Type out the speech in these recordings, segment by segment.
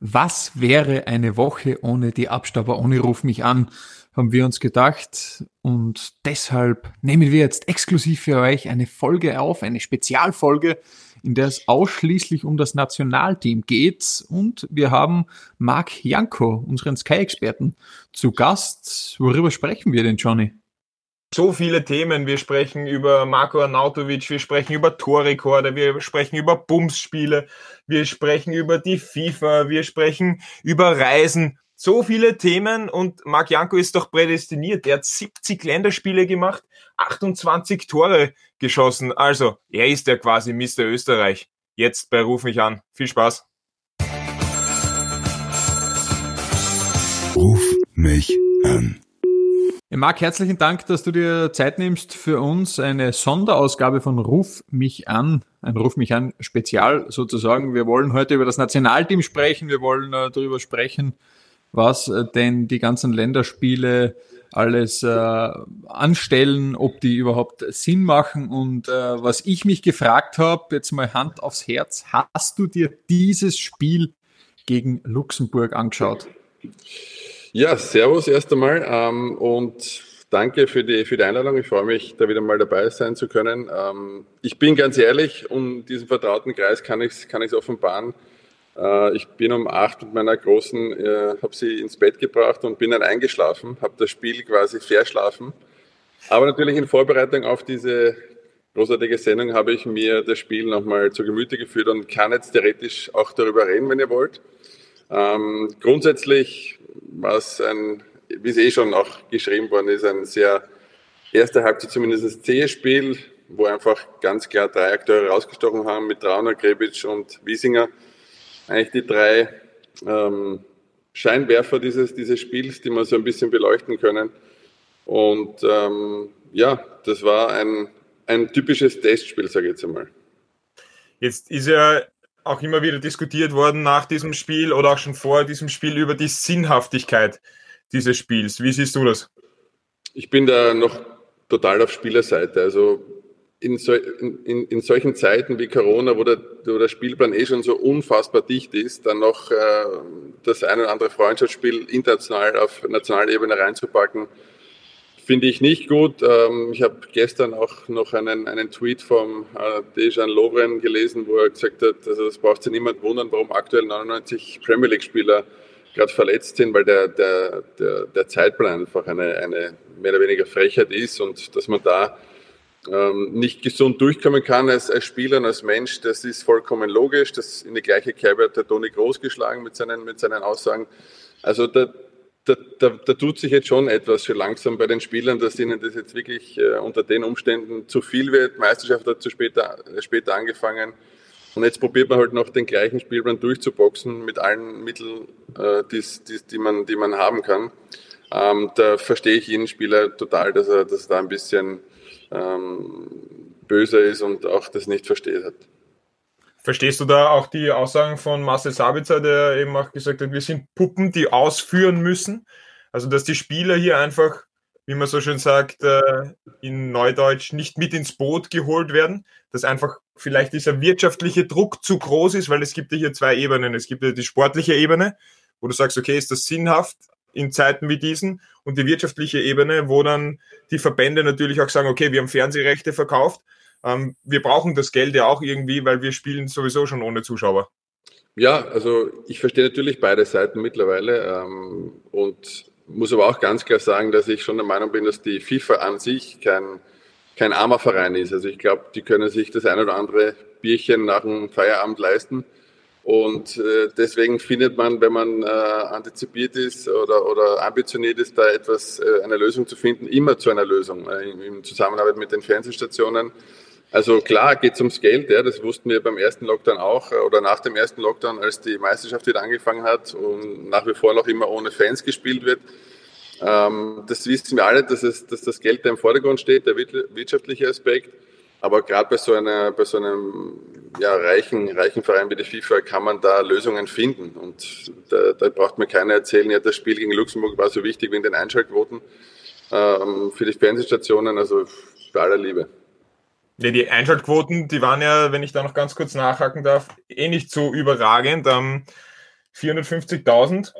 Was wäre eine Woche ohne die Abstauber, ohne Ruf mich an? Haben wir uns gedacht. Und deshalb nehmen wir jetzt exklusiv für euch eine Folge auf, eine Spezialfolge, in der es ausschließlich um das Nationalteam geht. Und wir haben Marc Janko, unseren Sky-Experten, zu Gast. Worüber sprechen wir denn, Johnny? So viele Themen. Wir sprechen über Marco Arnautovic, wir sprechen über Torrekorde, wir sprechen über Bumsspiele, wir sprechen über die FIFA, wir sprechen über Reisen. So viele Themen und Marc Janko ist doch prädestiniert. Er hat 70 Länderspiele gemacht, 28 Tore geschossen. Also, er ist ja quasi Mr. Österreich. Jetzt bei Ruf mich an. Viel Spaß. Ruf mich an. Marc, herzlichen Dank, dass du dir Zeit nimmst für uns eine Sonderausgabe von Ruf mich an, ein Ruf mich an Spezial sozusagen. Wir wollen heute über das Nationalteam sprechen, wir wollen äh, darüber sprechen, was äh, denn die ganzen Länderspiele alles äh, anstellen, ob die überhaupt Sinn machen und äh, was ich mich gefragt habe, jetzt mal Hand aufs Herz, hast du dir dieses Spiel gegen Luxemburg angeschaut? Ja, servus erst einmal ähm, und danke für die, für die Einladung. Ich freue mich, da wieder mal dabei sein zu können. Ähm, ich bin ganz ehrlich, um diesen vertrauten Kreis kann ich es kann ich's offenbaren. Äh, ich bin um acht mit meiner Großen, äh, habe sie ins Bett gebracht und bin dann eingeschlafen, habe das Spiel quasi verschlafen. Aber natürlich in Vorbereitung auf diese großartige Sendung habe ich mir das Spiel nochmal zu Gemüte geführt und kann jetzt theoretisch auch darüber reden, wenn ihr wollt. Ähm, grundsätzlich war es ein, wie es eh schon auch geschrieben worden ist, ein sehr erste Halbzeit zumindest das zähe Spiel, wo einfach ganz klar drei Akteure rausgestochen haben mit Trauner, Grebic und Wiesinger. Eigentlich die drei ähm, Scheinwerfer dieses, dieses Spiels, die wir so ein bisschen beleuchten können. Und ähm, ja, das war ein, ein typisches Testspiel, sage ich jetzt einmal. Jetzt ist ja auch immer wieder diskutiert worden nach diesem Spiel oder auch schon vor diesem Spiel über die Sinnhaftigkeit dieses Spiels. Wie siehst du das? Ich bin da noch total auf Spielerseite. Also in, so, in, in, solchen Zeiten wie Corona, wo der, wo der, Spielplan eh schon so unfassbar dicht ist, dann noch äh, das ein oder andere Freundschaftsspiel international auf nationaler Ebene reinzupacken, Finde ich nicht gut. Ähm, ich habe gestern auch noch einen, einen Tweet vom äh, Dejan Lovren gelesen, wo er gesagt hat, also das braucht sich niemand wundern, warum aktuell 99 Premier League-Spieler gerade verletzt sind, weil der, der, der, der Zeitplan einfach eine, eine mehr oder weniger Frechheit ist und dass man da ähm, nicht gesund durchkommen kann als, als Spieler und als Mensch, das ist vollkommen logisch. Das in die gleiche Kerbe hat der Toni Groß geschlagen mit seinen, mit seinen Aussagen. Also da, da, da, da, tut sich jetzt schon etwas für langsam bei den Spielern, dass ihnen das jetzt wirklich äh, unter den Umständen zu viel wird. Meisterschaft hat zu später, äh, später angefangen. Und jetzt probiert man halt noch den gleichen Spielplan durchzuboxen mit allen Mitteln, äh, die's, die's, die, man, die man haben kann. Ähm, da verstehe ich jeden Spieler total, dass er, dass er da ein bisschen ähm, böser ist und auch das nicht versteht hat. Verstehst du da auch die Aussagen von Marcel Sabitzer, der eben auch gesagt hat, wir sind Puppen, die ausführen müssen? Also, dass die Spieler hier einfach, wie man so schön sagt, äh, in Neudeutsch nicht mit ins Boot geholt werden, dass einfach vielleicht dieser wirtschaftliche Druck zu groß ist, weil es gibt ja hier zwei Ebenen. Es gibt ja die sportliche Ebene, wo du sagst, okay, ist das sinnhaft in Zeiten wie diesen? Und die wirtschaftliche Ebene, wo dann die Verbände natürlich auch sagen, okay, wir haben Fernsehrechte verkauft, ähm, wir brauchen das Geld ja auch irgendwie, weil wir spielen sowieso schon ohne Zuschauer. Ja, also ich verstehe natürlich beide Seiten mittlerweile ähm, und muss aber auch ganz klar sagen, dass ich schon der Meinung bin, dass die FIFA an sich kein, kein armer Verein ist. Also ich glaube, die können sich das ein oder andere Bierchen nach dem Feierabend leisten. Und äh, deswegen findet man, wenn man äh, antizipiert ist oder, oder ambitioniert ist, da etwas, äh, eine Lösung zu finden, immer zu einer Lösung äh, in, in Zusammenarbeit mit den Fernsehstationen. Also klar geht es ums Geld, ja, das wussten wir beim ersten Lockdown auch äh, oder nach dem ersten Lockdown, als die Meisterschaft wieder angefangen hat und nach wie vor noch immer ohne Fans gespielt wird. Ähm, das wissen wir alle, dass, es, dass das Geld da im Vordergrund steht, der wirtschaftliche Aspekt. Aber gerade bei so einer, bei so einem ja, reichen, reichen Verein wie die FIFA kann man da Lösungen finden. Und da, da braucht mir keiner erzählen, ja, das Spiel gegen Luxemburg war so wichtig wegen den Einschaltquoten ähm, für die Fernsehstationen, also für aller Liebe. Ja, die Einschaltquoten, die waren ja, wenn ich da noch ganz kurz nachhaken darf, eh nicht so überragend. Ähm, 450.000.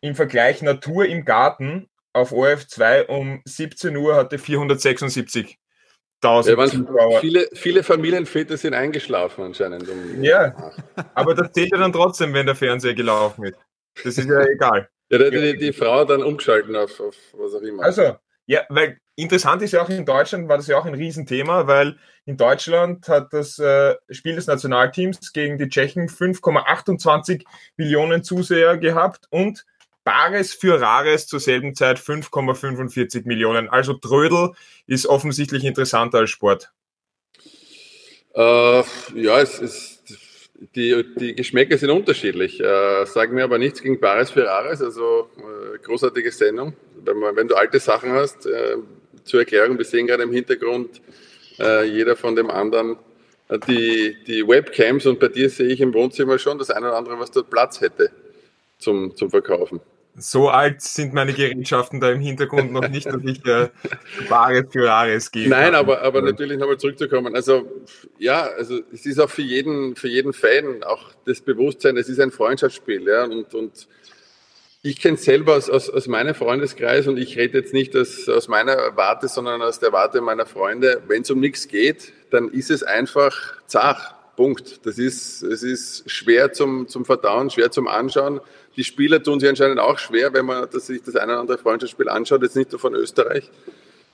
Im Vergleich Natur im Garten auf ORF2 um 17 Uhr hatte 476.000 ja, Viele, viele Familienväter sind eingeschlafen anscheinend. Um ja, aber das zählt ja dann trotzdem, wenn der Fernseher gelaufen ist. Das ist ja egal. Ja, da die, die Frau dann umgeschalten auf, auf was auch immer. Also, ja, weil interessant ist ja auch in Deutschland, war das ja auch ein Riesenthema, weil in Deutschland hat das äh, Spiel des Nationalteams gegen die Tschechen 5,28 Millionen Zuseher gehabt und Bares für Rares zur selben Zeit 5,45 Millionen. Also Trödel ist offensichtlich interessanter als Sport. Äh, ja, es ist, die, die Geschmäcker sind unterschiedlich. Äh, sagen wir aber nichts gegen Bares für Rares, also äh, großartige Sendung. Wenn, man, wenn, du alte Sachen hast, äh, zur Erklärung, wir sehen gerade im Hintergrund äh, jeder von dem anderen äh, die, die Webcams und bei dir sehe ich im Wohnzimmer schon das eine oder andere, was dort Platz hätte zum, zum Verkaufen. So alt sind meine Gerätschaften da im Hintergrund noch nicht, dass ich äh, Ware für Rares gebe. Nein, aber, aber natürlich nochmal zurückzukommen. Also ja, also es ist auch für jeden, für jeden Fan auch das Bewusstsein, es ist ein Freundschaftsspiel. Ja, und, und ich kenne es selber aus, aus, aus meinem Freundeskreis und ich rede jetzt nicht aus, aus meiner Warte, sondern aus der Warte meiner Freunde. Wenn es um nichts geht, dann ist es einfach zach. Punkt. Das ist, es ist schwer zum, zum Verdauen, schwer zum Anschauen. Die Spieler tun sich anscheinend auch schwer, wenn man das, sich das eine oder andere Freundschaftsspiel anschaut, jetzt nicht nur von Österreich.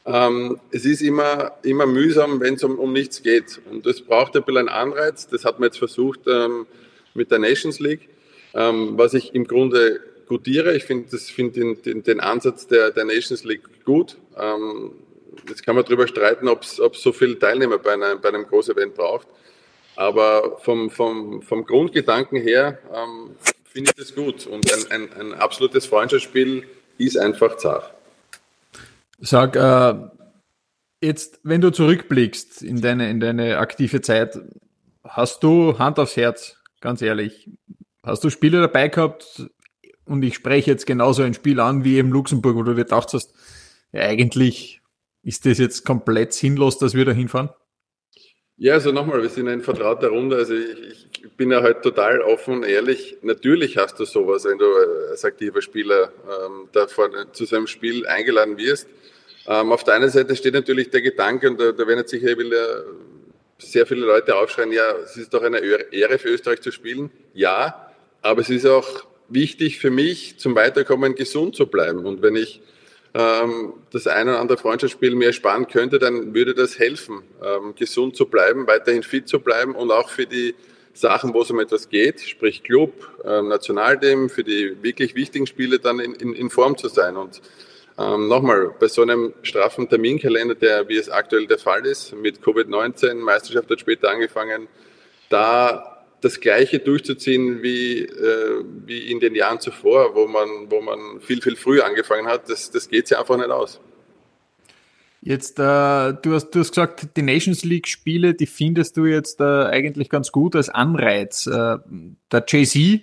Ähm, es ist immer, immer mühsam, wenn es um, um nichts geht. Und es braucht ein bisschen einen Anreiz. Das hat man jetzt versucht ähm, mit der Nations League, ähm, was ich im Grunde gutiere. Ich finde find den, den, den, Ansatz der, der Nations League gut. Ähm, jetzt kann man darüber streiten, ob es so viele Teilnehmer bei, einer, bei einem Großevent braucht. Aber vom, vom, vom Grundgedanken her ähm, finde ich das gut. Und ein, ein, ein absolutes Freundschaftsspiel ist einfach zart. Sag, äh, jetzt, wenn du zurückblickst in deine, in deine aktive Zeit, hast du Hand aufs Herz, ganz ehrlich, hast du Spiele dabei gehabt, und ich spreche jetzt genauso ein Spiel an wie im Luxemburg, wo du dir gedacht hast, ja, eigentlich ist das jetzt komplett sinnlos, dass wir da hinfahren? Ja, also nochmal, wir sind ein vertrauter Runde. Also ich, ich, bin ja halt total offen und ehrlich. Natürlich hast du sowas, wenn du als aktiver Spieler ähm, da vor, zu so einem Spiel eingeladen wirst. Ähm, auf der einen Seite steht natürlich der Gedanke, und da, da werden jetzt sicher wieder sehr viele Leute aufschreien, ja, es ist doch eine Ehre für Österreich zu spielen. Ja, aber es ist auch wichtig für mich, zum Weiterkommen gesund zu bleiben. Und wenn ich das eine oder andere Freundschaftsspiel mir sparen könnte, dann würde das helfen, ähm, gesund zu bleiben, weiterhin fit zu bleiben und auch für die Sachen, wo es um etwas geht, sprich Club, ähm, Nationalteam, für die wirklich wichtigen Spiele dann in, in, in Form zu sein. Und ähm, nochmal, bei so einem straffen Terminkalender, der wie es aktuell der Fall ist, mit Covid-19, Meisterschaft hat später angefangen, da das Gleiche durchzuziehen wie, äh, wie in den Jahren zuvor, wo man, wo man viel, viel früher angefangen hat, das, das geht sich einfach nicht aus. Jetzt, äh, du, hast, du hast gesagt, die Nations League-Spiele, die findest du jetzt äh, eigentlich ganz gut als Anreiz. Äh, der Jay-Z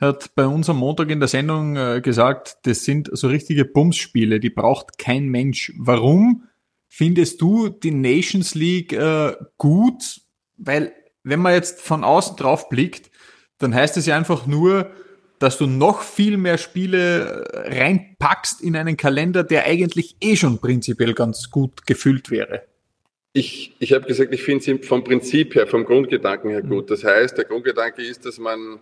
hat bei uns am Montag in der Sendung äh, gesagt, das sind so richtige Bums-Spiele, die braucht kein Mensch. Warum findest du die Nations League äh, gut? Weil wenn man jetzt von außen drauf blickt, dann heißt es ja einfach nur, dass du noch viel mehr Spiele äh, reinpackst in einen Kalender, der eigentlich eh schon prinzipiell ganz gut gefüllt wäre. Ich, ich habe gesagt, ich finde es vom Prinzip her, vom Grundgedanken her gut. Das heißt, der Grundgedanke ist, dass man,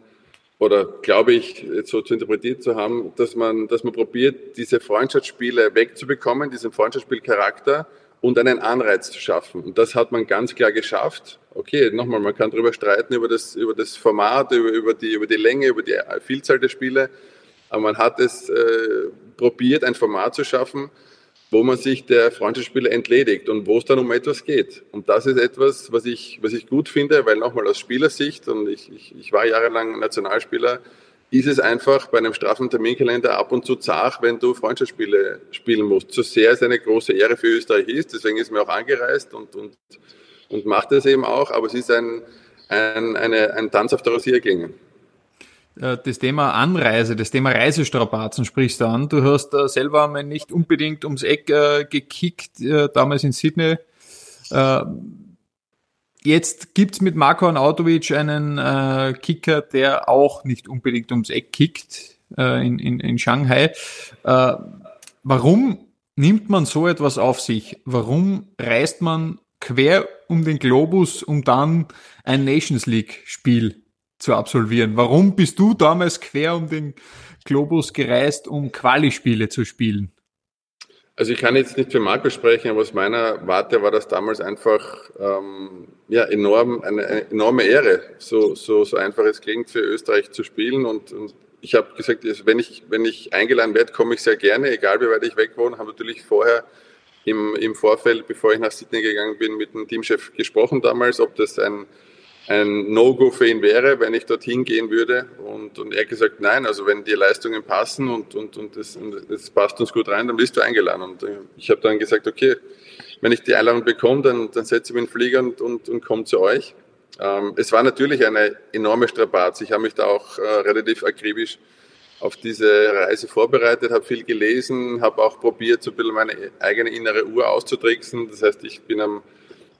oder glaube ich, jetzt so zu interpretiert zu haben, dass man, dass man probiert, diese Freundschaftsspiele wegzubekommen, diesen Freundschaftsspielcharakter und einen Anreiz zu schaffen. Und das hat man ganz klar geschafft. Okay, nochmal, man kann darüber streiten, über das, über das Format, über, über, die, über die Länge, über die Vielzahl der Spiele. Aber man hat es äh, probiert, ein Format zu schaffen, wo man sich der Freundschaftsspiele entledigt und wo es dann um etwas geht. Und das ist etwas, was ich, was ich gut finde, weil nochmal aus Spielersicht, und ich, ich, ich war jahrelang Nationalspieler, ist es einfach bei einem straffen Terminkalender ab und zu zart, wenn du Freundschaftsspiele spielen musst. So sehr es eine große Ehre für Österreich ist, deswegen ist mir auch angereist und, und, und macht es eben auch, aber es ist ein, ein, eine, ein Tanz auf der Rasierklinge. Äh, das Thema Anreise, das Thema Reisestrapazen sprichst du an. Du hast äh, selber mal nicht unbedingt ums Eck äh, gekickt, damals in Sydney. jetzt gibt's mit Marko Arnautovic einen äh, Kicker, der auch nicht unbedingt ums Eck kickt äh, in, in, in Shanghai. Äh, warum nimmt man so etwas auf sich? Warum reist man quer um den Globus, um dann ein Nations League-Spiel zu absolvieren? Warum bist du damals quer um den Globus gereist, um Quali-Spiele zu spielen? Also ich kann jetzt nicht für Marco sprechen, aber aus meiner Warte war das damals einfach ähm, ja, enorm, eine, eine, enorme Ehre, so, so, so einfach es klingt, für Österreich zu spielen. Und, und ich habe gesagt, wenn ich, wenn ich eingeladen werde, komme ich sehr gerne, egal wie weit ich weg wohne. Habe natürlich vorher im, im Vorfeld, bevor ich nach Sydney gegangen bin, mit dem Teamchef gesprochen damals, ob das ein ein No-Go für ihn wäre, wenn ich dorthin gehen würde. Und, und er hat gesagt, nein, also wenn die Leistungen passen und, und, und, und das passt uns gut rein, dann bist du eingeladen. Und äh, ich habe dann gesagt, okay, wenn ich die Einladung bekomme, dann, dann setze ich mich in den Flieger und, und, und komme zu euch. Ähm, es war natürlich eine enorme Strapaz. Ich habe mich da auch äh, relativ akribisch auf diese Reise vorbereitet, habe viel gelesen, habe auch probiert, so ein bisschen meine eigene innere Uhr auszutricksen. Das heißt, ich bin am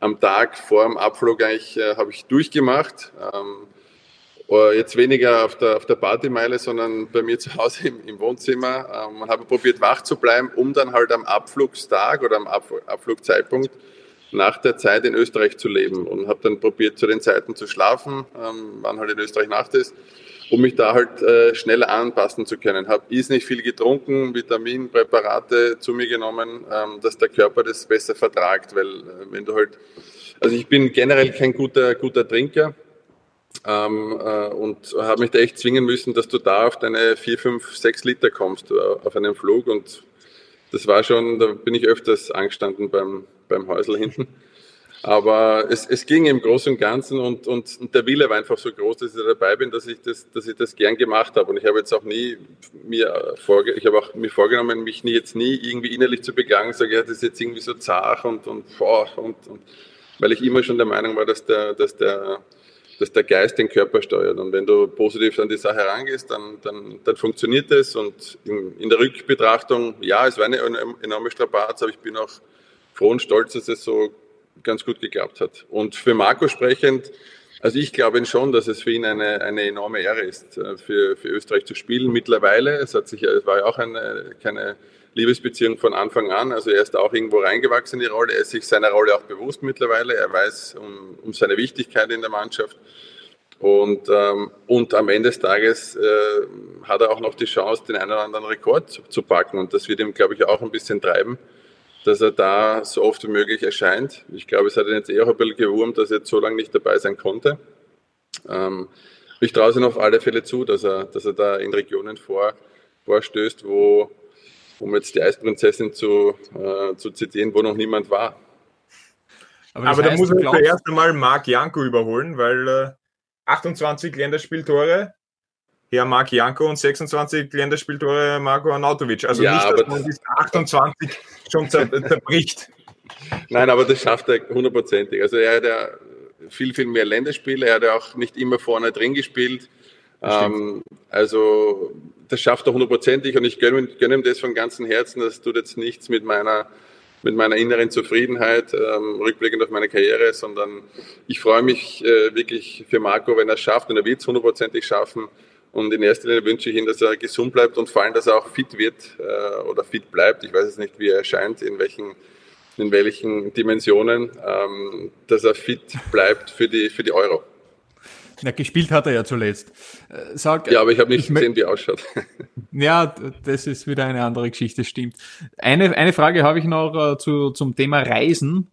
am Tag vor dem Abflug eigentlich äh, habe ich durchgemacht. Ähm, äh, jetzt weniger auf der, auf der Partymeile, sondern bei mir zu Hause im, im Wohnzimmer ähm, und habe probiert wach zu bleiben, um dann halt am Abflugstag oder am Abflugzeitpunkt nach der Zeit in Österreich zu leben und habe dann probiert zu den Zeiten zu schlafen, ähm, wann halt in Österreich Nacht ist um mich da halt äh, schneller anpassen zu können. Habe ist nicht viel getrunken, Vitaminpräparate zu mir genommen, ähm, dass der Körper das besser vertragt, weil äh, wenn du halt, also ich bin generell kein guter guter Trinker ähm, äh, und habe mich da echt zwingen müssen, dass du da auf deine vier, fünf, sechs Liter kommst äh, auf einem Flug und das war schon, da bin ich öfters angestanden beim beim Häusl hinten. Aber es, es ging im Großen und Ganzen und, und, und der Wille war einfach so groß, dass ich dabei bin, dass ich das, dass ich das gern gemacht habe. Und ich habe jetzt auch nie mir vorge ich habe auch mir vorgenommen, mich nie, jetzt nie irgendwie innerlich zu beklagen, sage, ja, das ist jetzt irgendwie so zart und, und, boah, und, und weil ich immer schon der Meinung war, dass der, dass der, dass der Geist den Körper steuert. Und wenn du positiv an die Sache herangehst, dann, dann, dann funktioniert es. Und in, in der Rückbetrachtung, ja, es war eine enorme Strapaz, aber ich bin auch froh und stolz, dass es so ganz gut geklappt hat. Und für Marco sprechend, also ich glaube schon, dass es für ihn eine, eine enorme Ehre ist, äh, für, für Österreich zu spielen. Mittlerweile, es hat sich, es war ja auch eine, keine Liebesbeziehung von Anfang an. Also er ist auch irgendwo reingewachsen in die Rolle. Er ist sich seiner Rolle auch bewusst mittlerweile. Er weiß um, um seine Wichtigkeit in der Mannschaft. Und, ähm, und am Ende des Tages äh, hat er auch noch die Chance, den einen oder anderen Rekord zu, zu packen. Und das wird ihm, glaube ich, auch ein bisschen treiben dass er da so oft wie möglich erscheint. Ich glaube, es hat ihn jetzt eher ein bisschen gewurmt, dass er jetzt so lange nicht dabei sein konnte. Ähm, ich traue es ihm auf alle Fälle zu, dass er, dass er da in Regionen vor, vorstößt, wo, um jetzt die Eisprinzessin zu, äh, zu zitieren, wo noch niemand war. Aber, Aber da muss er zuerst einmal Marc Janko überholen, weil äh, 28 Länderspieltore, Herr Marc Janko und 26 Länderspieltore Marco Arnautovic. Also ja, nicht, dass man diese 28 schon zerbricht. Nein, aber das schafft er hundertprozentig. Also er hat ja viel, viel mehr Länderspiele. Er hat ja auch nicht immer vorne drin gespielt. Ähm, also das schafft er hundertprozentig und ich gönne, gönne ihm das von ganzem Herzen. Das tut jetzt nichts mit meiner mit meiner inneren Zufriedenheit, ähm, rückblickend auf meine Karriere, sondern ich freue mich äh, wirklich für Marco, wenn er es schafft und er wird es hundertprozentig schaffen, und in erster Linie wünsche ich ihm, dass er gesund bleibt und vor allem, dass er auch fit wird äh, oder fit bleibt. Ich weiß jetzt nicht, wie er erscheint, in welchen, in welchen Dimensionen, ähm, dass er fit bleibt für die, für die Euro. Ja, gespielt hat er ja zuletzt. Äh, sag, ja, aber ich habe nicht ich gesehen, wie er ausschaut. Ja, das ist wieder eine andere Geschichte, stimmt. Eine, eine Frage habe ich noch äh, zu, zum Thema Reisen.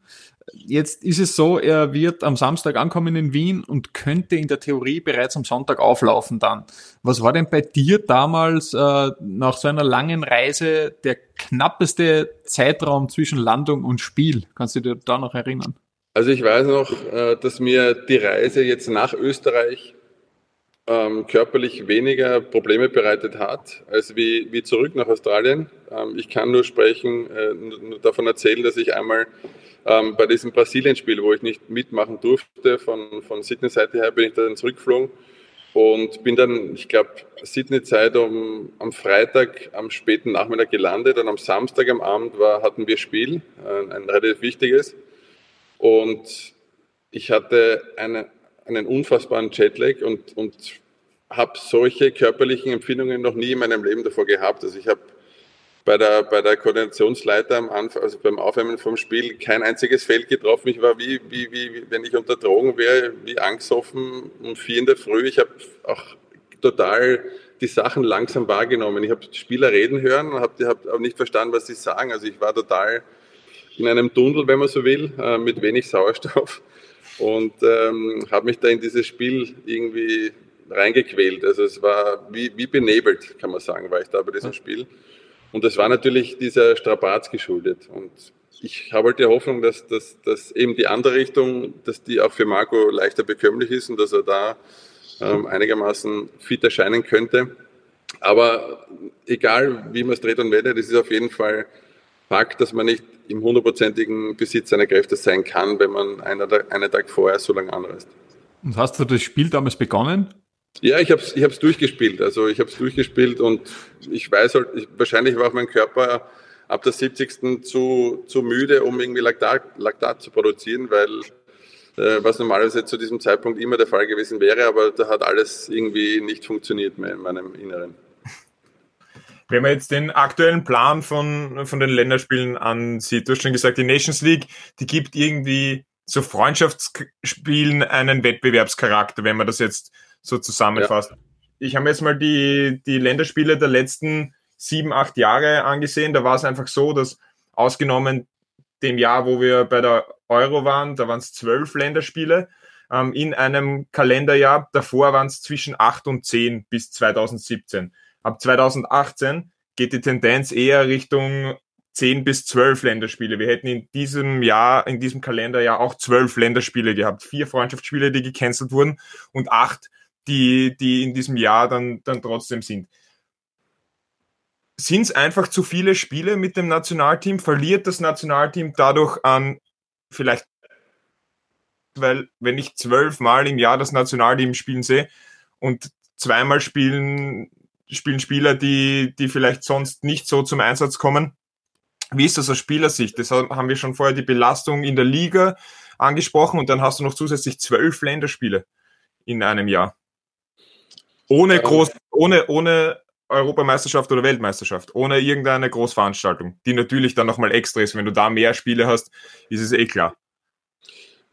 Jetzt ist es so, er wird am Samstag ankommen in Wien und könnte in der Theorie bereits am Sonntag auflaufen dann. Was war denn bei dir damals äh, nach so einer langen Reise der knappeste Zeitraum zwischen Landung und Spiel? Kannst du dir da noch erinnern? Also ich weiß noch, äh, dass mir die Reise jetzt nach Österreich ähm, körperlich weniger Probleme bereitet hat, als wie, wie zurück nach Australien. Ähm, ich kann nur sprechen, äh, nur davon erzählen, dass ich einmal ähm, bei diesem Brasilien-Spiel, wo ich nicht mitmachen durfte, von, von Sydney-Seite her bin ich dann zurückgeflogen und bin dann, ich glaube, Sydney-Zeit um, am Freitag am späten Nachmittag gelandet und am Samstag am Abend war, hatten wir Spiel, ein, ein relativ wichtiges. Und ich hatte eine, einen unfassbaren Jetlag und, und habe solche körperlichen Empfindungen noch nie in meinem Leben davor gehabt. Also ich habe bei der, bei der Koordinationsleiter am Anfang, also beim Aufwärmen vom Spiel, kein einziges Feld getroffen. Ich war wie, wie, wie wenn ich unter Drogen wäre, wie angsthoffen um vier in der Früh. Ich habe auch total die Sachen langsam wahrgenommen. Ich habe Spieler reden hören und habe hab auch nicht verstanden, was sie sagen. Also ich war total in einem Tunnel, wenn man so will, äh, mit wenig Sauerstoff und ähm, habe mich da in dieses Spiel irgendwie reingequält. Also es war wie, wie benebelt, kann man sagen, war ich da bei diesem Spiel. Und das war natürlich dieser Strapaz geschuldet. Und ich habe halt die Hoffnung, dass, dass, dass eben die andere Richtung, dass die auch für Marco leichter bekömmlich ist und dass er da ähm, einigermaßen fit erscheinen könnte. Aber egal, wie man es dreht und wendet, es ist auf jeden Fall Fakt, dass man nicht im hundertprozentigen Besitz seiner Kräfte sein kann, wenn man einen, einen Tag vorher so lange anreist. Und hast du das Spiel damals begonnen? Ja, ich habe es ich durchgespielt. Also ich habe es durchgespielt und ich weiß halt, ich, wahrscheinlich war auch mein Körper ab der 70. zu, zu müde, um irgendwie Laktat, Laktat zu produzieren, weil äh, was normalerweise zu diesem Zeitpunkt immer der Fall gewesen wäre, aber da hat alles irgendwie nicht funktioniert mehr in meinem Inneren. Wenn man jetzt den aktuellen Plan von, von den Länderspielen ansieht, du hast schon gesagt, die Nations League, die gibt irgendwie so Freundschaftsspielen einen Wettbewerbscharakter, wenn man das jetzt so zusammenfasst. Ja. Ich habe jetzt mal die, die Länderspiele der letzten sieben, acht Jahre angesehen. Da war es einfach so, dass ausgenommen dem Jahr, wo wir bei der Euro waren, da waren es zwölf Länderspiele ähm, in einem Kalenderjahr. Davor waren es zwischen acht und zehn bis 2017. Ab 2018 geht die Tendenz eher Richtung 10 bis 12 Länderspiele. Wir hätten in diesem Jahr, in diesem Kalenderjahr auch zwölf Länderspiele gehabt. Vier Freundschaftsspiele, die gecancelt wurden und acht, die, die in diesem Jahr dann, dann trotzdem sind. Sind es einfach zu viele Spiele mit dem Nationalteam? Verliert das Nationalteam dadurch an vielleicht, weil wenn ich zwölfmal im Jahr das Nationalteam spielen sehe und zweimal spielen, spielen Spieler, die, die vielleicht sonst nicht so zum Einsatz kommen, wie ist das aus Spielersicht? Das haben wir schon vorher die Belastung in der Liga angesprochen und dann hast du noch zusätzlich zwölf Länderspiele in einem Jahr. Ohne groß, ohne, ohne Europameisterschaft oder Weltmeisterschaft, ohne irgendeine Großveranstaltung, die natürlich dann nochmal extra ist. Wenn du da mehr Spiele hast, ist es eh klar.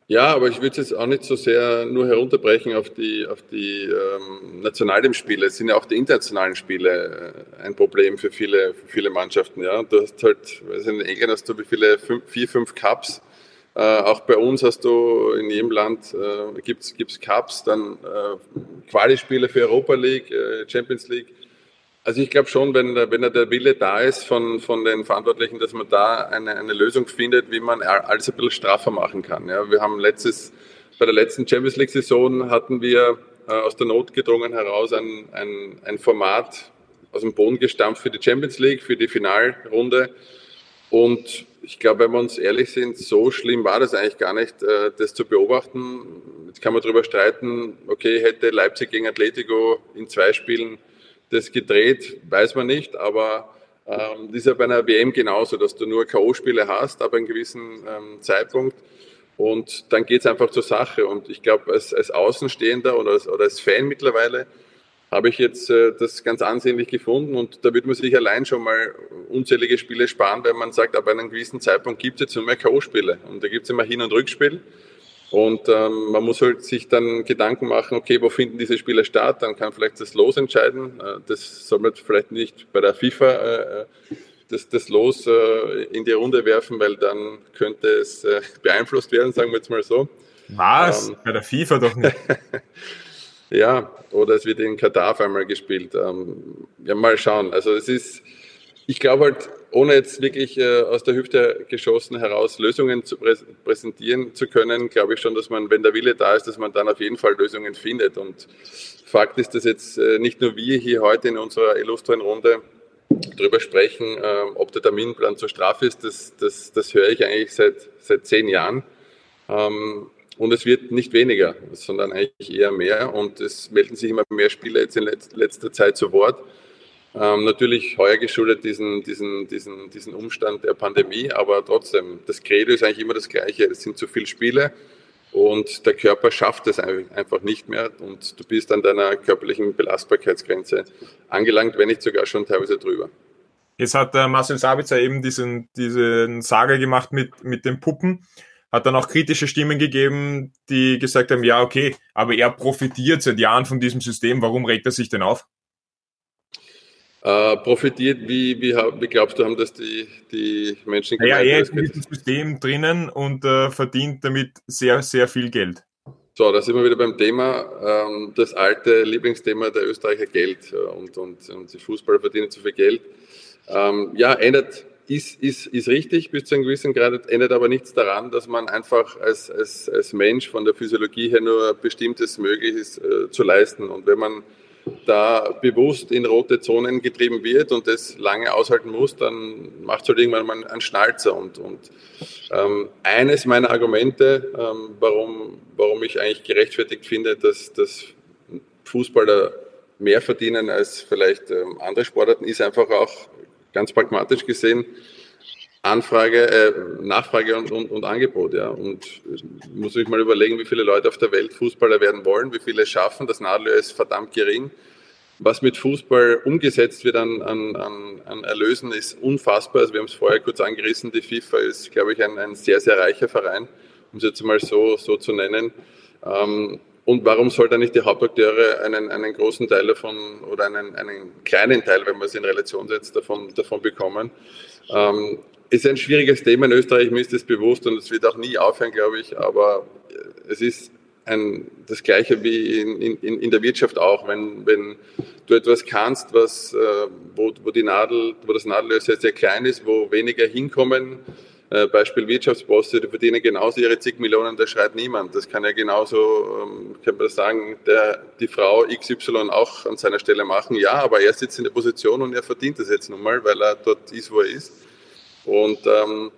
Ja, aber ich würde es jetzt auch nicht so sehr nur herunterbrechen auf die, auf die ähm, Nationalteamspiele. Es sind ja auch die internationalen Spiele äh, ein Problem für viele, für viele Mannschaften. Ja? Du hast halt, weiß in England hast du wie viele, fünf, vier, fünf Cups. Äh, auch bei uns hast du in jedem Land äh, gibt's gibt's Cups, dann äh, Quali-Spiele für Europa League, äh, Champions League. Also ich glaube schon, wenn, wenn der Wille da ist von, von den Verantwortlichen, dass man da eine, eine Lösung findet, wie man alles ein bisschen straffer machen kann. Ja, wir haben letztes, bei der letzten Champions League Saison hatten wir äh, aus der Not gedrungen heraus ein, ein, ein Format aus dem Boden gestampft für die Champions League, für die Finalrunde. Und ich glaube, wenn wir uns ehrlich sind, so schlimm war das eigentlich gar nicht, äh, das zu beobachten. Jetzt kann man darüber streiten, okay, hätte Leipzig gegen Atletico in zwei Spielen das gedreht, weiß man nicht, aber ähm, das ist ja bei einer WM genauso, dass du nur K.O.-Spiele hast, aber einen gewissen ähm, Zeitpunkt. Und dann geht es einfach zur Sache. Und ich glaube, als, als Außenstehender oder als, oder als Fan mittlerweile habe ich jetzt äh, das ganz ansehnlich gefunden. Und da wird man sich allein schon mal unzählige Spiele sparen, weil man sagt, ab einem gewissen Zeitpunkt gibt es jetzt nur mehr K.O.-Spiele. Und da gibt es immer Hin- und Rückspiel. Und ähm, man muss halt sich dann Gedanken machen, okay, wo finden diese Spiele statt? Dann kann vielleicht das Los entscheiden. Äh, das soll man vielleicht nicht bei der FIFA äh, äh, das, das Los in die Runde werfen, weil dann könnte es beeinflusst werden, sagen wir jetzt mal so. Was? Ähm, bei der FIFA doch nicht. ja, oder es wird in Katar auf einmal gespielt. Ähm, ja, mal schauen. Also es ist, ich glaube halt, ohne jetzt wirklich äh, aus der Hüfte geschossen heraus Lösungen zu prä präsentieren zu können, glaube ich schon, dass man, wenn der Wille da ist, dass man dann auf jeden Fall Lösungen findet. Und Fakt ist, dass jetzt äh, nicht nur wir hier heute in unserer illustren Runde darüber sprechen, äh, ob der Terminplan zur Strafe ist, das, das, das höre ich eigentlich seit, seit zehn Jahren. Ähm, und es wird nicht weniger, sondern eigentlich eher mehr. Und es melden sich immer mehr Spieler jetzt in letzter Zeit zu Wort ähm, natürlich heuer geschuldet diesen, diesen, diesen, diesen Umstand der Pandemie, aber trotzdem, das Credo ist eigentlich immer das gleiche. Es sind zu viele Spiele, und der Körper schafft es einfach nicht mehr und du bist an deiner körperlichen Belastbarkeitsgrenze angelangt, wenn nicht sogar schon teilweise drüber. Jetzt hat der Marcel Sabitzer eben diesen, diesen Saga gemacht mit, mit den Puppen, hat dann auch kritische Stimmen gegeben, die gesagt haben, ja, okay, aber er profitiert seit Jahren von diesem System, warum regt er sich denn auf? Äh, profitiert, wie, wie, wie, glaubst du, haben das die, die Menschen gemacht? Ja, er ist in diesem System drinnen und äh, verdient damit sehr, sehr viel Geld. So, da sind wir wieder beim Thema, ähm, das alte Lieblingsthema der Österreicher Geld äh, und, und, und die Fußballer verdienen zu viel Geld. Ähm, ja, ändert, ist, ist, ist richtig bis zu einem gewissen Grad, ändert aber nichts daran, dass man einfach als, als, als Mensch von der Physiologie her nur bestimmtes möglich ist äh, zu leisten. Und wenn man da bewusst in rote Zonen getrieben wird und das lange aushalten muss, dann macht es halt irgendwann mal einen Schnalzer. Und, und ähm, eines meiner Argumente, ähm, warum, warum ich eigentlich gerechtfertigt finde, dass, dass Fußballer mehr verdienen als vielleicht ähm, andere Sportarten, ist einfach auch ganz pragmatisch gesehen Anfrage, äh, Nachfrage und, und, und Angebot. Ja. Und muss ich mal überlegen, wie viele Leute auf der Welt Fußballer werden wollen, wie viele es schaffen. Das Nadelöhr ist verdammt gering. Was mit Fußball umgesetzt wird an, an, an Erlösen, ist unfassbar. Also wir haben es vorher kurz angerissen. Die FIFA ist, glaube ich, ein, ein sehr, sehr reicher Verein, um es jetzt mal so, so zu nennen. Ähm, und warum soll da nicht die Hauptakteure einen, einen großen Teil davon oder einen, einen kleinen Teil, wenn man es in Relation setzt, davon, davon bekommen? Ähm, ist ein schwieriges Thema in Österreich, mir ist das bewusst und es wird auch nie aufhören, glaube ich, aber es ist ein, das Gleiche wie in, in, in der Wirtschaft auch. Wenn, wenn du etwas kannst, was, äh, wo, wo, die Nadel, wo das Nadelöhr sehr, sehr klein ist, wo weniger hinkommen, äh, Beispiel Wirtschaftsbosse, die verdienen genauso ihre zig Millionen, da schreit niemand. Das kann ja genauso, ähm, kann man sagen, der, die Frau XY auch an seiner Stelle machen. Ja, aber er sitzt in der Position und er verdient das jetzt nun mal, weil er dort ist, wo er ist. Und ähm,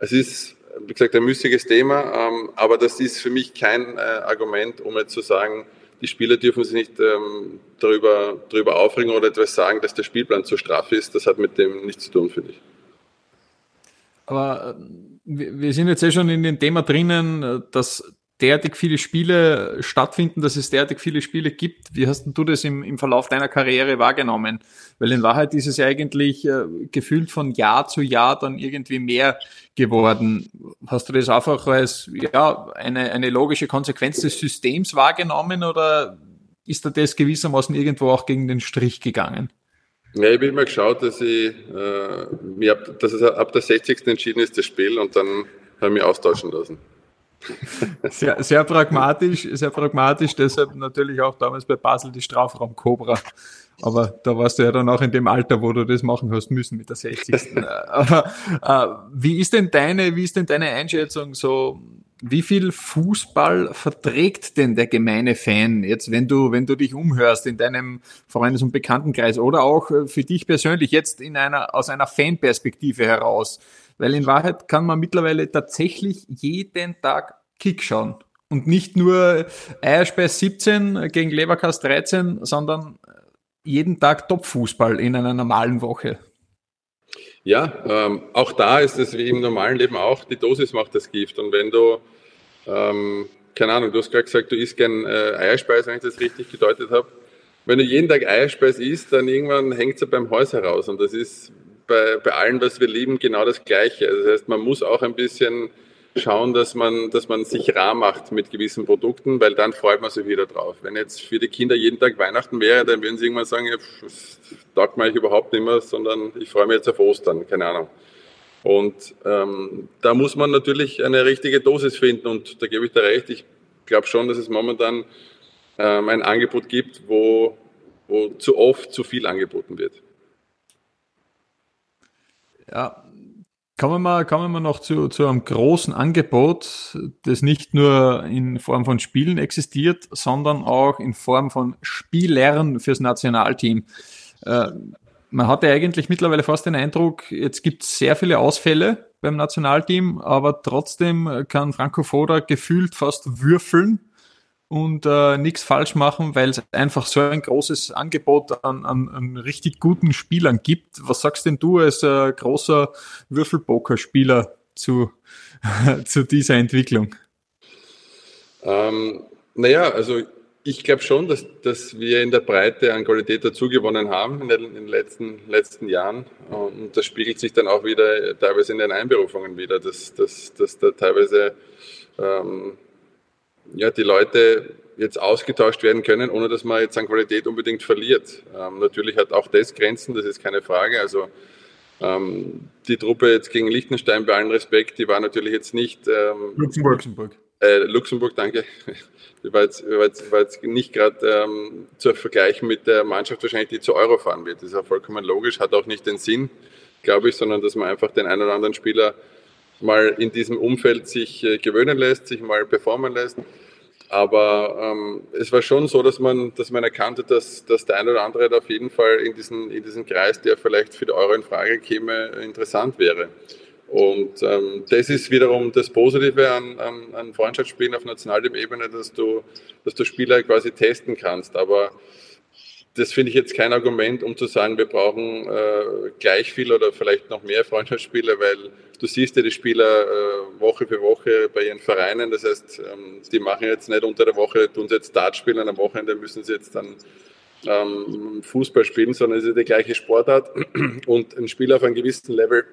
es ist, wie gesagt, ein müßiges Thema, ähm, aber das ist für mich kein äh, Argument, um jetzt zu sagen, die Spieler dürfen sich nicht ähm, darüber, darüber aufregen oder etwas sagen, dass der Spielplan zu straff ist. Das hat mit dem nichts zu tun, finde ich. Aber äh, wir sind jetzt eh schon in dem Thema drinnen, äh, dass derartig viele Spiele stattfinden, dass es derartig viele Spiele gibt. Wie hast du das im, im Verlauf deiner Karriere wahrgenommen? Weil in Wahrheit ist es ja eigentlich äh, gefühlt von Jahr zu Jahr dann irgendwie mehr geworden. Hast du das einfach als ja, eine, eine logische Konsequenz des Systems wahrgenommen oder ist da das gewissermaßen irgendwo auch gegen den Strich gegangen? Ja, ich habe immer geschaut, dass ich äh, mir ab, dass es ab der 60. entschieden ist, das Spiel, und dann habe ich mich austauschen lassen. Sehr, sehr pragmatisch, sehr pragmatisch, deshalb natürlich auch damals bei Basel die Strafraum Cobra. Aber da warst du ja dann auch in dem Alter, wo du das machen hast müssen mit der 60. Aber äh, wie ist denn deine, wie ist denn deine Einschätzung so? Wie viel Fußball verträgt denn der gemeine Fan jetzt, wenn du, wenn du dich umhörst in deinem Freundes- und Bekanntenkreis oder auch äh, für dich persönlich jetzt in einer, aus einer Fanperspektive heraus? Weil in Wahrheit kann man mittlerweile tatsächlich jeden Tag Kick schauen. Und nicht nur Eierspeis 17 gegen Leverkast 13, sondern jeden Tag Topfußball in einer normalen Woche. Ja, ähm, auch da ist es wie im normalen Leben auch, die Dosis macht das Gift. Und wenn du, ähm, keine Ahnung, du hast gerade gesagt, du isst gern äh, Eierspeis, wenn ich das richtig gedeutet habe. Wenn du jeden Tag Eierspeis isst, dann irgendwann hängt es ja beim Haus heraus. Und das ist bei, bei allem, was wir lieben, genau das Gleiche. Also das heißt, man muss auch ein bisschen schauen, dass man, dass man sich rar macht mit gewissen Produkten, weil dann freut man sich wieder drauf. Wenn jetzt für die Kinder jeden Tag Weihnachten wäre, dann würden sie irgendwann sagen, ja, das taugt mir überhaupt nicht mehr, sondern ich freue mich jetzt auf Ostern, keine Ahnung. Und ähm, da muss man natürlich eine richtige Dosis finden und da gebe ich dir recht. Ich glaube schon, dass es momentan ähm, ein Angebot gibt, wo, wo zu oft zu viel angeboten wird. Ja, Kommen wir, kommen wir noch zu, zu einem großen Angebot, das nicht nur in Form von Spielen existiert, sondern auch in Form von Spielern fürs Nationalteam. Äh, man hatte eigentlich mittlerweile fast den Eindruck, jetzt gibt es sehr viele Ausfälle beim Nationalteam, aber trotzdem kann Franco Foda gefühlt fast würfeln und äh, nichts falsch machen, weil es einfach so ein großes Angebot an, an, an richtig guten Spielern gibt. Was sagst denn du als äh, großer Würfelpoker-Spieler zu, zu dieser Entwicklung? Ähm, naja, also ich glaube schon, dass, dass wir in der Breite an Qualität dazugewonnen haben in den, in den, letzten, letzten Jahren. Und das spiegelt sich dann auch wieder teilweise in den Einberufungen wieder, dass, dass, dass da teilweise ähm, ja, die Leute jetzt ausgetauscht werden können, ohne dass man jetzt an Qualität unbedingt verliert. Ähm, natürlich hat auch das Grenzen, das ist keine Frage. Also ähm, die Truppe jetzt gegen Liechtenstein, bei allem Respekt, die war natürlich jetzt nicht ähm, Luxemburg. Luxemburg. Äh, Luxemburg, danke. Die war jetzt, war jetzt, war jetzt nicht gerade ähm, zu vergleichen mit der Mannschaft wahrscheinlich, die zu Euro fahren wird. Das ist ja vollkommen logisch, hat auch nicht den Sinn, glaube ich, sondern dass man einfach den einen oder anderen Spieler mal in diesem Umfeld sich äh, gewöhnen lässt, sich mal performen lässt. Aber ähm, es war schon so, dass man, dass man erkannte, dass, dass der eine oder andere auf jeden Fall in diesen, in diesen Kreis, der vielleicht für die Euro in Frage käme, interessant wäre. Und ähm, das ist wiederum das Positive an, an, an Freundschaftsspielen auf nationaler Ebene, dass du, dass du Spieler quasi testen kannst. Aber das finde ich jetzt kein Argument, um zu sagen, wir brauchen äh, gleich viel oder vielleicht noch mehr Freundschaftsspieler, weil du siehst ja die Spieler äh, Woche für Woche bei ihren Vereinen. Das heißt, ähm, die machen jetzt nicht unter der Woche, tun sie jetzt Dart spielen, am Wochenende müssen sie jetzt dann ähm, Fußball spielen, sondern es ist die gleiche Sportart. Und ein Spieler auf einem gewissen Level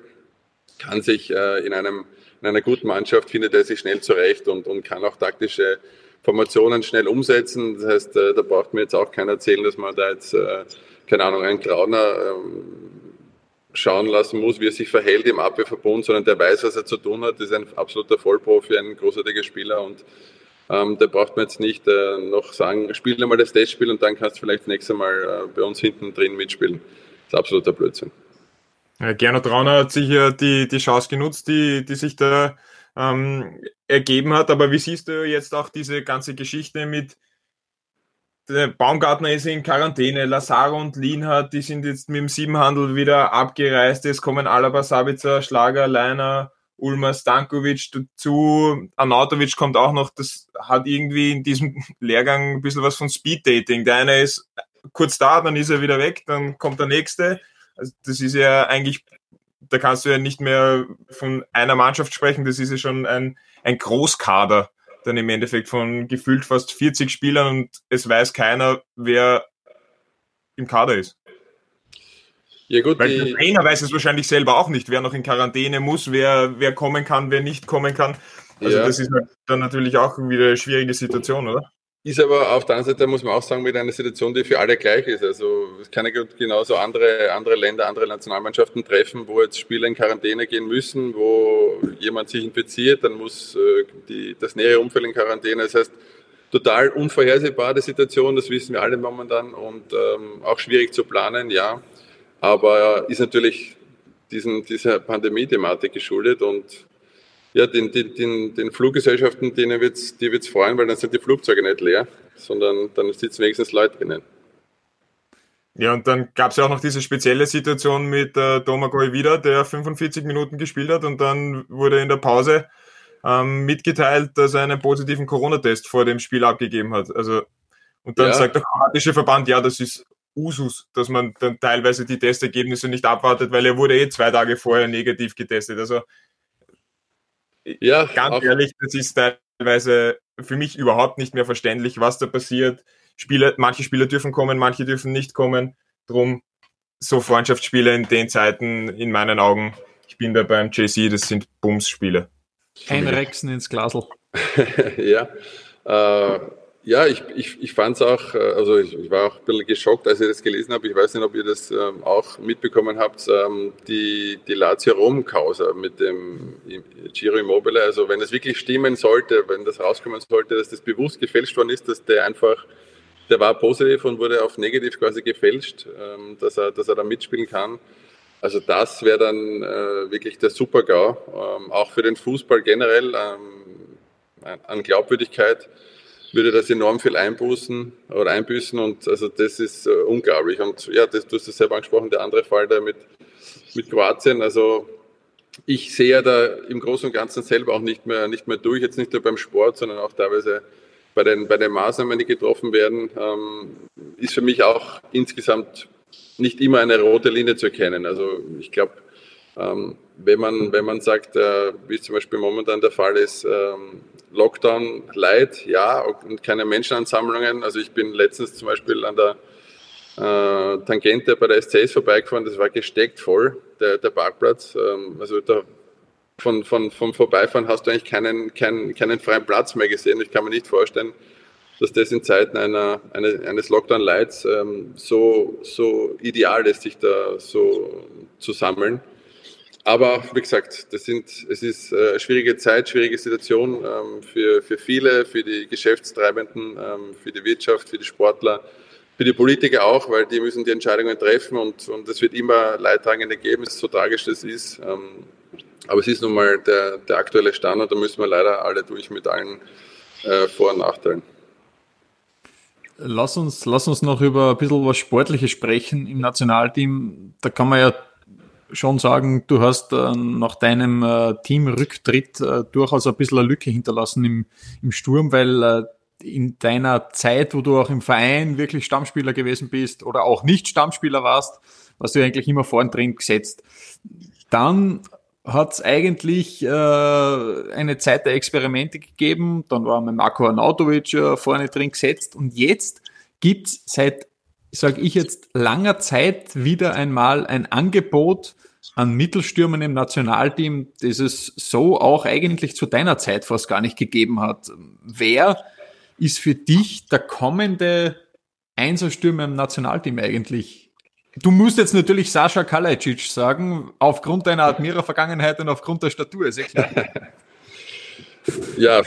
kann sich äh, in, einem, in einer guten Mannschaft, findet er sich schnell zurecht und, und kann auch taktische Formationen schnell umsetzen. Das heißt, äh, da braucht mir jetzt auch keiner erzählen, dass man da jetzt, äh, keine Ahnung, einen Grauner ähm, schauen lassen muss, wie er sich verhält im Abwehrverbund, sondern der weiß, was er zu tun hat. Das ist ein absoluter Vollprofi, ein großartiger Spieler und ähm, da braucht man jetzt nicht äh, noch sagen, spiel einmal das Testspiel und dann kannst du vielleicht das nächste Mal äh, bei uns hinten drin mitspielen. Das ist absoluter Blödsinn. Ja, Gernot Rauner hat sicher die, die Chance genutzt, die, die sich da ähm, ergeben hat. Aber wie siehst du jetzt auch diese ganze Geschichte mit Baumgartner ist in Quarantäne, Lazaro und Lienhardt, die sind jetzt mit dem Siebenhandel wieder abgereist. Es kommen Alaba, Sabitzer, Schlager, Leiner, Ulmer, Stankovic dazu. Anatovic kommt auch noch. Das hat irgendwie in diesem Lehrgang ein bisschen was von Speed-Dating. Der eine ist kurz da, dann ist er wieder weg, dann kommt der nächste. Also das ist ja eigentlich, da kannst du ja nicht mehr von einer Mannschaft sprechen, das ist ja schon ein, ein Großkader dann im Endeffekt von gefühlt fast 40 Spielern und es weiß keiner, wer im Kader ist. Ja gut, Weil der Trainer weiß es wahrscheinlich selber auch nicht, wer noch in Quarantäne muss, wer, wer kommen kann, wer nicht kommen kann. Also ja. das ist dann natürlich auch wieder eine schwierige Situation, oder? Ist aber auf der anderen Seite, muss man auch sagen, wieder eine Situation, die für alle gleich ist. Also es kann ja genauso andere, andere Länder, andere Nationalmannschaften treffen, wo jetzt Spieler in Quarantäne gehen müssen, wo jemand sich infiziert, dann muss äh, die, das nähere Umfeld in Quarantäne. Das heißt, total unvorhersehbare Situation, das wissen wir alle momentan und ähm, auch schwierig zu planen, ja. Aber ist natürlich diesen, dieser Pandemie-Thematik geschuldet und ja, den, den, den, den Fluggesellschaften, denen wird's, die wird es freuen, weil dann sind die Flugzeuge nicht leer, sondern dann sitzen wenigstens Leute drinnen. Ja, und dann gab es ja auch noch diese spezielle Situation mit äh, Domagoj wieder, der 45 Minuten gespielt hat und dann wurde in der Pause ähm, mitgeteilt, dass er einen positiven Corona-Test vor dem Spiel abgegeben hat. Also, und dann ja. sagt der kroatische Verband, ja, das ist Usus, dass man dann teilweise die Testergebnisse nicht abwartet, weil er wurde eh zwei Tage vorher negativ getestet. Also ja, ganz ehrlich, das ist teilweise für mich überhaupt nicht mehr verständlich, was da passiert. Spieler, manche Spieler dürfen kommen, manche dürfen nicht kommen. Drum so Freundschaftsspiele in den Zeiten, in meinen Augen, ich bin da beim JC, das sind Bums-Spiele. Einrechsen ins Glasl. ja, äh, ja, ich, ich, ich fand es auch, äh, also ich, ich, war auch ein bisschen geschockt, als ich das gelesen habe. Ich weiß nicht, ob ihr das ähm, auch mitbekommen habt, ähm, die, die Lazio Rom-Causa mit dem Giro Immobile. Also wenn es wirklich stimmen sollte, wenn das rauskommen sollte, dass das bewusst gefälscht worden ist, dass der einfach, der war positiv und wurde auf negativ quasi gefälscht, ähm, dass, er, dass er da mitspielen kann. Also das wäre dann äh, wirklich der Super-GAU, ähm, auch für den Fußball generell ähm, an Glaubwürdigkeit würde das enorm viel einbußen oder einbüßen und also das ist äh, unglaublich. Und ja, das, du hast es selber angesprochen, der andere Fall da mit, mit Kroatien, also ich sehe ja da im Großen und Ganzen selber auch nicht mehr, nicht mehr durch, jetzt nicht nur beim Sport, sondern auch teilweise bei den, bei den Maßnahmen, die getroffen werden, ähm, ist für mich auch insgesamt nicht immer eine rote Linie zu erkennen. Also ich glaube, Ähm, wenn, man, wenn man sagt, äh, wie es zum Beispiel momentan der Fall ist, ähm, Lockdown light, ja, und keine Menschenansammlungen. Also ich bin letztens zum Beispiel an der äh, Tangente bei der SCS vorbeigefahren, das war gesteckt voll, der, der Parkplatz. Ähm, also da von, von, vom Vorbeifahren hast du eigentlich keinen, keinen, keinen freien Platz mehr gesehen. Ich kann mir nicht vorstellen, dass das in Zeiten einer, eine, eines Lockdown-Lights ähm, so, so ideal ist, sich da so zu sammeln. Aber wie gesagt, das sind, es ist eine äh, schwierige Zeit, schwierige Situation ähm, für, für viele, für die Geschäftstreibenden, ähm, für die Wirtschaft, für die Sportler, für die Politiker auch, weil die müssen die Entscheidungen treffen und, und es wird immer Leidtragende geben, so tragisch das ist. Ähm, aber es ist nun mal der, der aktuelle Stand und da müssen wir leider alle durch mit allen äh, Vor- und Nachteilen. Lass uns, lass uns noch über ein bisschen was Sportliches sprechen im Nationalteam. Da kann man ja schon sagen, du hast äh, nach deinem äh, Teamrücktritt äh, durchaus ein bisschen eine Lücke hinterlassen im, im Sturm, weil äh, in deiner Zeit, wo du auch im Verein wirklich Stammspieler gewesen bist oder auch nicht Stammspieler warst, warst du eigentlich immer vorn drin gesetzt. Dann hat es eigentlich äh, eine Zeit der Experimente gegeben. Dann war mit Marco Arnautovic äh, vorne drin gesetzt. Und jetzt gibt's seit, sage ich jetzt, langer Zeit wieder einmal ein Angebot an Mittelstürmern im Nationalteam, das es so auch eigentlich zu deiner Zeit fast gar nicht gegeben hat. Wer ist für dich der kommende Einserstürmer im Nationalteam eigentlich? Du musst jetzt natürlich Sascha Kalajdzic sagen, aufgrund deiner Admira-Vergangenheit und aufgrund der Statur, ist ja klar. ja,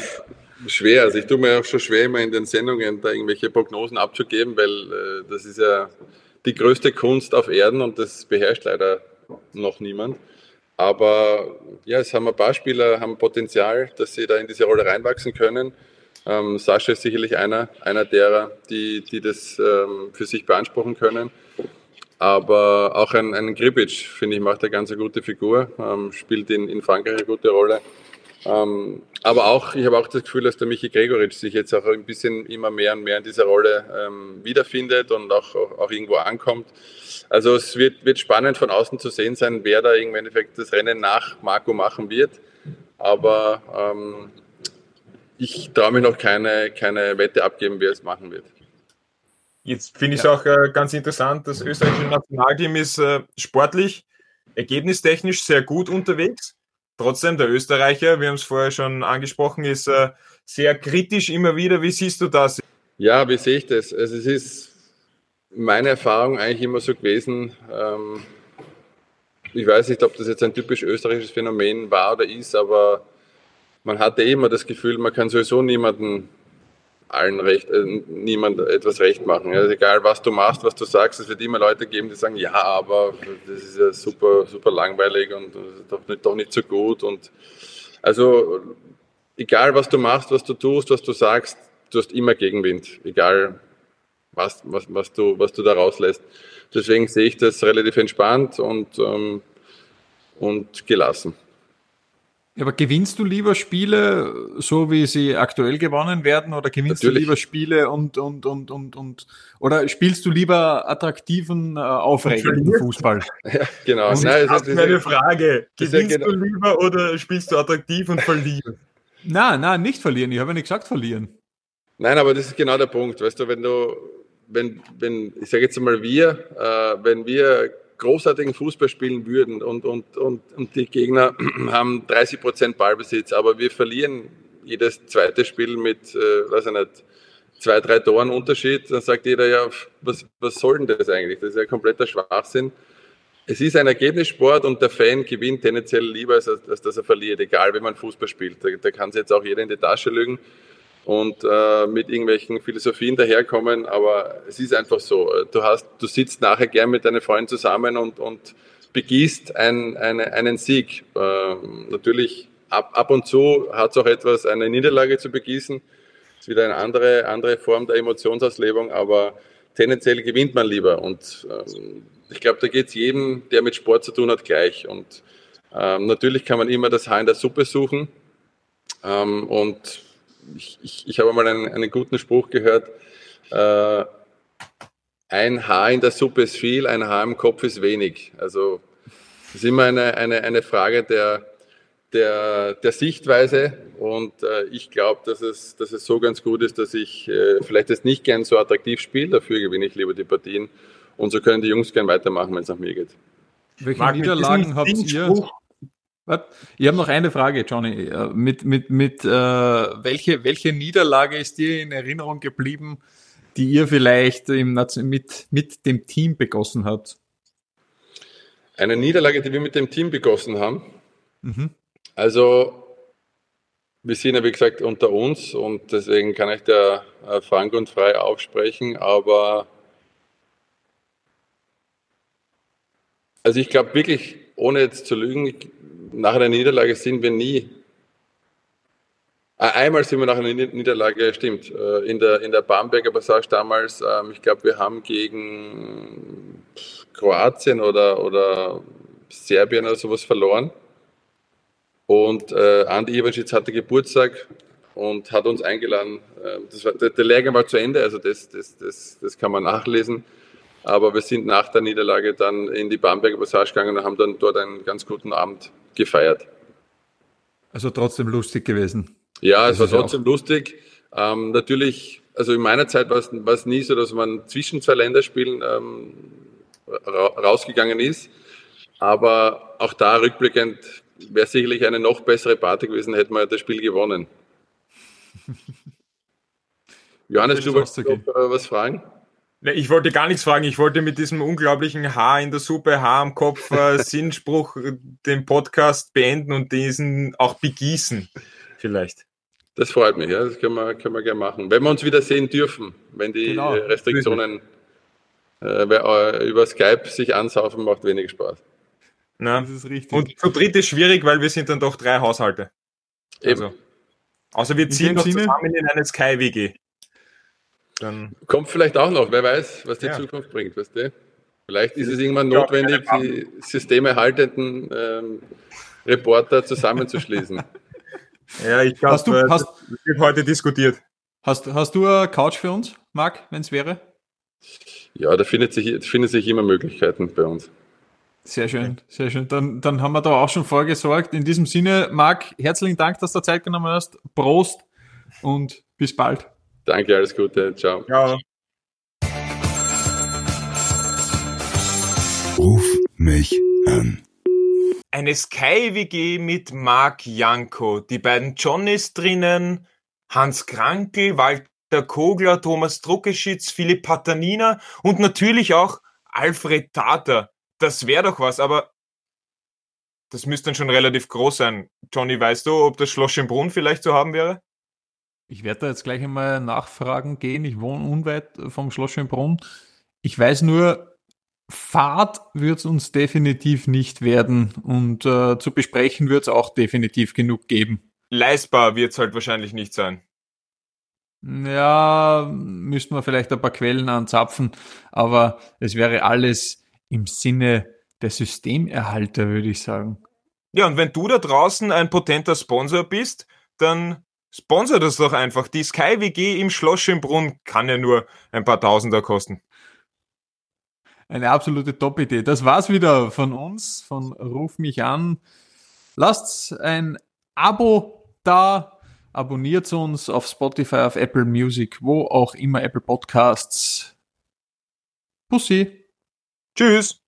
schwer. Also ich tue mir auch schon schwer, immer in den Sendungen da irgendwelche Prognosen abzugeben, weil äh, das ist ja die größte Kunst auf Erden und das beherrscht leider noch niemand. Aber ja, es haben ein paar Spieler, haben Potenzial, dass sie da in diese Rolle reinwachsen können. Ähm, Sascha ist sicherlich einer, einer derer, die, die das ähm, für sich beanspruchen können. Aber auch ein, ein Gribic, finde ich, macht eine ganz gute Figur, ähm, spielt in, in Frankreich eine gute Rolle. Ähm, aber auch, ich habe auch das Gefühl, dass der Michi Gregoritsch sich jetzt auch ein bisschen immer mehr und mehr in dieser Rolle ähm, wiederfindet und auch, auch, auch, irgendwo ankommt. Also es wird, wird spannend von außen zu sehen sein, wer da im Endeffekt das Rennen nach Marco machen wird. Aber ähm, ich traue mich noch keine, keine Wette abgeben, wer es machen wird. Jetzt finde ich es ja. auch äh, ganz interessant, das österreichische Nationalteam ist äh, sportlich, ergebnistechnisch sehr gut unterwegs. Trotzdem, der Österreicher, wir haben es vorher schon angesprochen, ist äh, sehr kritisch immer wieder. Wie siehst du das? Ja, wie sehe ich das? Also es ist meine Erfahrung eigentlich immer so gewesen, ähm, ich weiß nicht, ob das jetzt ein typisch österreichisches Phänomen war oder ist, aber man hatte immer das Gefühl, man kann sowieso niemanden allen recht, äh, niemand etwas recht machen. Also egal, was du machst, was du sagst, es wird immer Leute geben, die sagen, ja, aber das ist ja super, super langweilig und doch nicht, doch nicht so gut. Und also egal, was du machst, was du tust, was du sagst, du hast immer Gegenwind, egal was, was, was, du, was du da rauslässt. Deswegen sehe ich das relativ entspannt und, ähm, und gelassen. Aber gewinnst du lieber Spiele, so wie sie aktuell gewonnen werden, oder gewinnst Natürlich. du lieber Spiele und, und, und, und, und, oder spielst du lieber attraktiven, äh, aufregenden Fußball? Ja, genau. Und Nein, das ist meine Frage. Gewinnst genau. du lieber oder spielst du attraktiv und verlieren? Nein, nein, nicht verlieren. Ich habe ja nicht gesagt verlieren. Nein, aber das ist genau der Punkt. Weißt du, wenn du, wenn, wenn, ich sage jetzt mal wir, äh, wenn wir großartigen Fußball spielen würden und, und, und, und die Gegner haben 30 Prozent Ballbesitz, aber wir verlieren jedes zweite Spiel mit, äh, weiß ich nicht, zwei, drei Toren Unterschied, dann sagt jeder ja, was, was soll denn das eigentlich? Das ist ja kompletter Schwachsinn. Es ist ein Ergebnissport und der Fan gewinnt tendenziell lieber, als, als dass er verliert, egal wie man Fußball spielt. Da, da kann sich jetzt auch jeder in die Tasche lügen und äh, mit irgendwelchen Philosophien daherkommen, aber es ist einfach so. Du hast, du sitzt nachher gern mit deinen Freunden zusammen und, und begießt ein, eine, einen Sieg. Äh, natürlich ab, ab und zu hat es auch etwas, eine Niederlage zu begießen. Das ist wieder eine andere, andere Form der Emotionsauslebung, aber tendenziell gewinnt man lieber. Und ähm, ich glaube, da geht es jedem, der mit Sport zu tun hat, gleich. Und ähm, natürlich kann man immer das Haar in der Suppe suchen. Ähm, und ich, ich, ich habe mal einen, einen guten Spruch gehört, äh, ein Haar in der Suppe ist viel, ein Haar im Kopf ist wenig. Also Das ist immer eine, eine, eine Frage der, der, der Sichtweise und äh, ich glaube, dass es, dass es so ganz gut ist, dass ich äh, vielleicht jetzt nicht gern so attraktiv spiele, dafür gewinne ich lieber die Partien und so können die Jungs gern weitermachen, wenn es nach mir geht. Welche Marc, Niederlagen habt ihr? Ich habe noch eine Frage, Johnny. Äh, mit, mit, mit, äh, welche, welche Niederlage ist dir in Erinnerung geblieben, die ihr vielleicht im, mit, mit dem Team begossen habt? Eine Niederlage, die wir mit dem Team begossen haben. Mhm. Also, wir sind ja wie gesagt unter uns und deswegen kann ich da äh, frank und frei aufsprechen, aber also ich glaube wirklich, ohne jetzt zu lügen, nach einer Niederlage sind wir nie. Äh, einmal sind wir nach einer Niederlage, stimmt, äh, in der, in der Bamberger Passage damals, ähm, ich glaube, wir haben gegen Kroatien oder, oder Serbien oder sowas verloren. Und äh, Andi Ivanschitz hatte Geburtstag und hat uns eingeladen. Äh, das war, der, der Lehrgang war zu Ende, also das, das, das, das kann man nachlesen. Aber wir sind nach der Niederlage dann in die Bamberger Passage gegangen und haben dann dort einen ganz guten Abend gefeiert. Also trotzdem lustig gewesen. Ja, es das war trotzdem lustig. Ähm, natürlich, also in meiner Zeit war es, war es nie so, dass man zwischen zwei Länderspielen ähm, rausgegangen ist. Aber auch da rückblickend wäre sicherlich eine noch bessere Party gewesen, hätten wir das Spiel gewonnen. Johannes, du wolltest noch, äh, was fragen? Ich wollte gar nichts fragen. Ich wollte mit diesem unglaublichen Haar in der Suppe, Haar am Kopf, äh, Sinnspruch äh, den Podcast beenden und diesen auch begießen. Vielleicht. Das freut mich, ja. Das können wir, können wir gerne machen. Wenn wir uns wieder sehen dürfen, wenn die genau. Restriktionen äh, äh, über Skype sich ansaufen, macht wenig Spaß. Na, das ist richtig. Und zu dritt ist schwierig, weil wir sind dann doch drei Haushalte. Eben. Also, außer wir ziehen noch Sinne? zusammen in eine Sky-WG. Dann Kommt vielleicht auch noch, wer weiß, was die ja. Zukunft bringt, weißt du? Vielleicht ist es irgendwann notwendig, ja, die systemerhaltenden ähm, Reporter zusammenzuschließen. ja, ich glaube, äh, das wird heute diskutiert. Hast, hast du eine Couch für uns, Marc, wenn es wäre? Ja, da findet sich, findet sich immer Möglichkeiten bei uns. Sehr schön, sehr schön. Dann, dann haben wir da auch schon vorgesorgt. In diesem Sinne, Marc, herzlichen Dank, dass du Zeit genommen hast. Prost und bis bald. Danke, alles Gute. Ciao. Ciao. Ruf mich an. Eine Sky-WG mit Marc Janko. Die beiden Johnnys drinnen, Hans Krankel, Walter Kogler, Thomas Druckeschitz, Philipp Patanina und natürlich auch Alfred Tater. Das wäre doch was, aber das müsste dann schon relativ groß sein. Johnny, weißt du, ob das Schloss Schönbrunn vielleicht zu haben wäre? Ich werde da jetzt gleich einmal nachfragen gehen. Ich wohne unweit vom Schloss Schönbrunn. Ich weiß nur, Fahrt wird es uns definitiv nicht werden und äh, zu besprechen wird es auch definitiv genug geben. Leistbar wird es halt wahrscheinlich nicht sein. Ja, müssten wir vielleicht ein paar Quellen anzapfen, aber es wäre alles im Sinne der Systemerhalter, würde ich sagen. Ja, und wenn du da draußen ein potenter Sponsor bist, dann Sponsor das doch einfach. Die Sky WG im Schloss Schönbrunn kann ja nur ein paar Tausender kosten. Eine absolute Top-Idee. Das war's wieder von uns, von Ruf mich an. Lasst ein Abo da, abonniert uns auf Spotify, auf Apple Music, wo auch immer Apple Podcasts. Pussy. Tschüss.